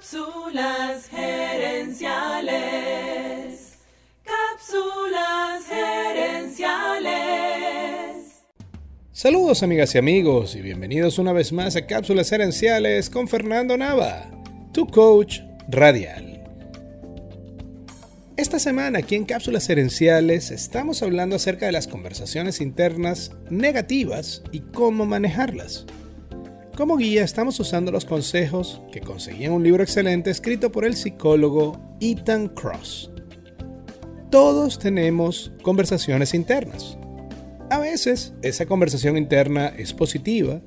Cápsulas gerenciales. Cápsulas gerenciales. Saludos amigas y amigos y bienvenidos una vez más a Cápsulas gerenciales con Fernando Nava, tu coach radial. Esta semana aquí en Cápsulas gerenciales estamos hablando acerca de las conversaciones internas negativas y cómo manejarlas. Como guía estamos usando los consejos que conseguí en un libro excelente escrito por el psicólogo Ethan Cross. Todos tenemos conversaciones internas. A veces esa conversación interna es positiva,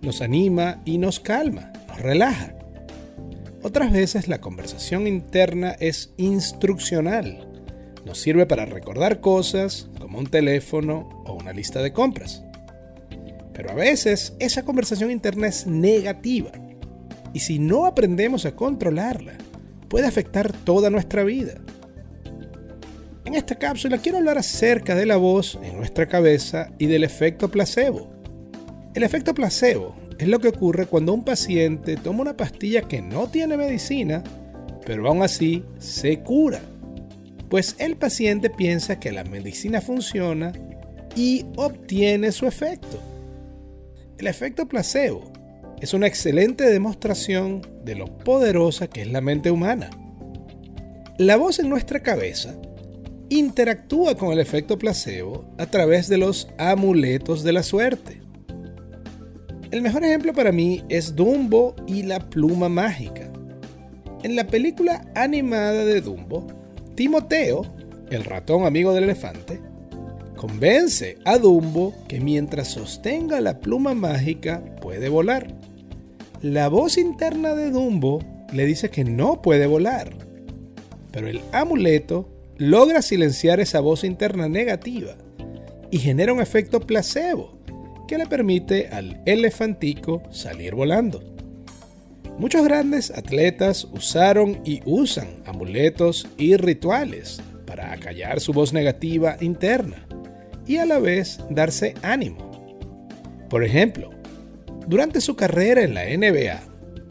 nos anima y nos calma, nos relaja. Otras veces la conversación interna es instruccional. Nos sirve para recordar cosas como un teléfono o una lista de compras. Pero a veces esa conversación interna es negativa. Y si no aprendemos a controlarla, puede afectar toda nuestra vida. En esta cápsula quiero hablar acerca de la voz en nuestra cabeza y del efecto placebo. El efecto placebo es lo que ocurre cuando un paciente toma una pastilla que no tiene medicina, pero aún así se cura. Pues el paciente piensa que la medicina funciona y obtiene su efecto. El efecto placebo es una excelente demostración de lo poderosa que es la mente humana. La voz en nuestra cabeza interactúa con el efecto placebo a través de los amuletos de la suerte. El mejor ejemplo para mí es Dumbo y la pluma mágica. En la película animada de Dumbo, Timoteo, el ratón amigo del elefante, Convence a Dumbo que mientras sostenga la pluma mágica puede volar. La voz interna de Dumbo le dice que no puede volar, pero el amuleto logra silenciar esa voz interna negativa y genera un efecto placebo que le permite al elefantico salir volando. Muchos grandes atletas usaron y usan amuletos y rituales para acallar su voz negativa interna y a la vez darse ánimo. Por ejemplo, durante su carrera en la NBA,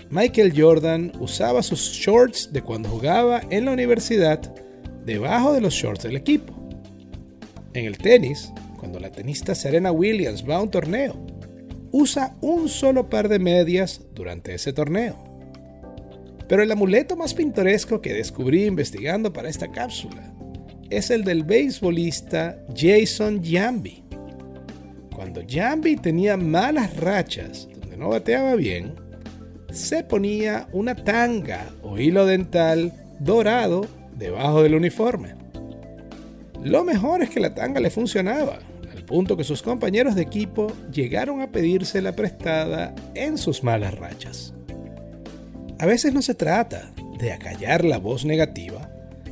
Michael Jordan usaba sus shorts de cuando jugaba en la universidad debajo de los shorts del equipo. En el tenis, cuando la tenista Serena Williams va a un torneo, usa un solo par de medias durante ese torneo. Pero el amuleto más pintoresco que descubrí investigando para esta cápsula es el del beisbolista Jason Jambi. Cuando Jambi tenía malas rachas donde no bateaba bien, se ponía una tanga o hilo dental dorado debajo del uniforme. Lo mejor es que la tanga le funcionaba, al punto que sus compañeros de equipo llegaron a pedírsela prestada en sus malas rachas. A veces no se trata de acallar la voz negativa,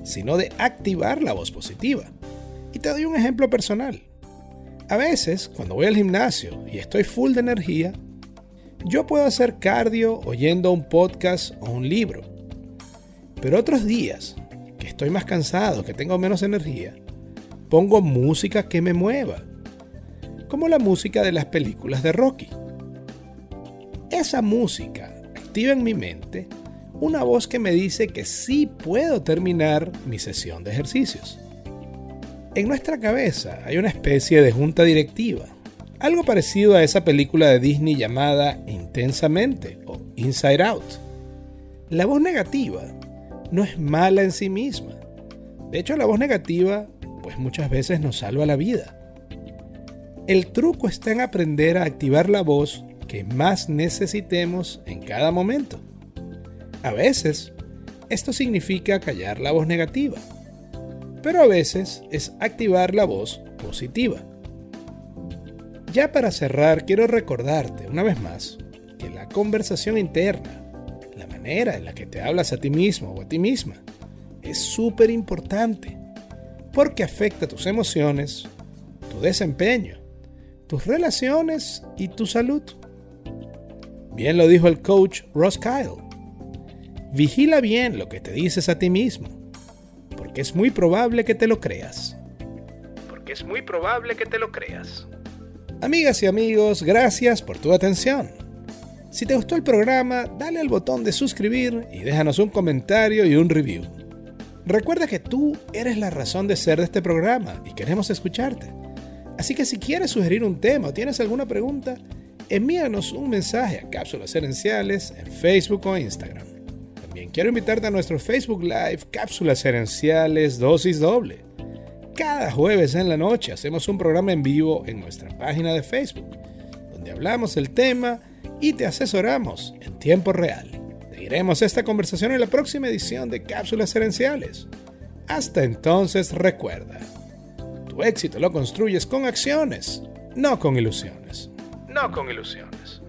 sino de activar la voz positiva. Y te doy un ejemplo personal. A veces, cuando voy al gimnasio y estoy full de energía, yo puedo hacer cardio oyendo un podcast o un libro. Pero otros días, que estoy más cansado, que tengo menos energía, pongo música que me mueva, como la música de las películas de Rocky. Esa música activa en mi mente una voz que me dice que sí puedo terminar mi sesión de ejercicios. En nuestra cabeza hay una especie de junta directiva, algo parecido a esa película de Disney llamada Intensamente o Inside Out. La voz negativa no es mala en sí misma. De hecho, la voz negativa pues muchas veces nos salva la vida. El truco está en aprender a activar la voz que más necesitemos en cada momento. A veces, esto significa callar la voz negativa, pero a veces es activar la voz positiva. Ya para cerrar, quiero recordarte una vez más que la conversación interna, la manera en la que te hablas a ti mismo o a ti misma, es súper importante porque afecta tus emociones, tu desempeño, tus relaciones y tu salud. Bien lo dijo el coach Ross Kyle. Vigila bien lo que te dices a ti mismo, porque es muy probable que te lo creas. Porque es muy probable que te lo creas. Amigas y amigos, gracias por tu atención. Si te gustó el programa, dale al botón de suscribir y déjanos un comentario y un review. Recuerda que tú eres la razón de ser de este programa y queremos escucharte. Así que si quieres sugerir un tema o tienes alguna pregunta, envíanos un mensaje a Cápsulas Herenciales en Facebook o Instagram. Quiero invitarte a nuestro Facebook Live Cápsulas Herenciales Dosis Doble. Cada jueves en la noche hacemos un programa en vivo en nuestra página de Facebook, donde hablamos el tema y te asesoramos en tiempo real. Seguiremos esta conversación en la próxima edición de Cápsulas Herenciales. Hasta entonces recuerda, tu éxito lo construyes con acciones, no con ilusiones. No con ilusiones.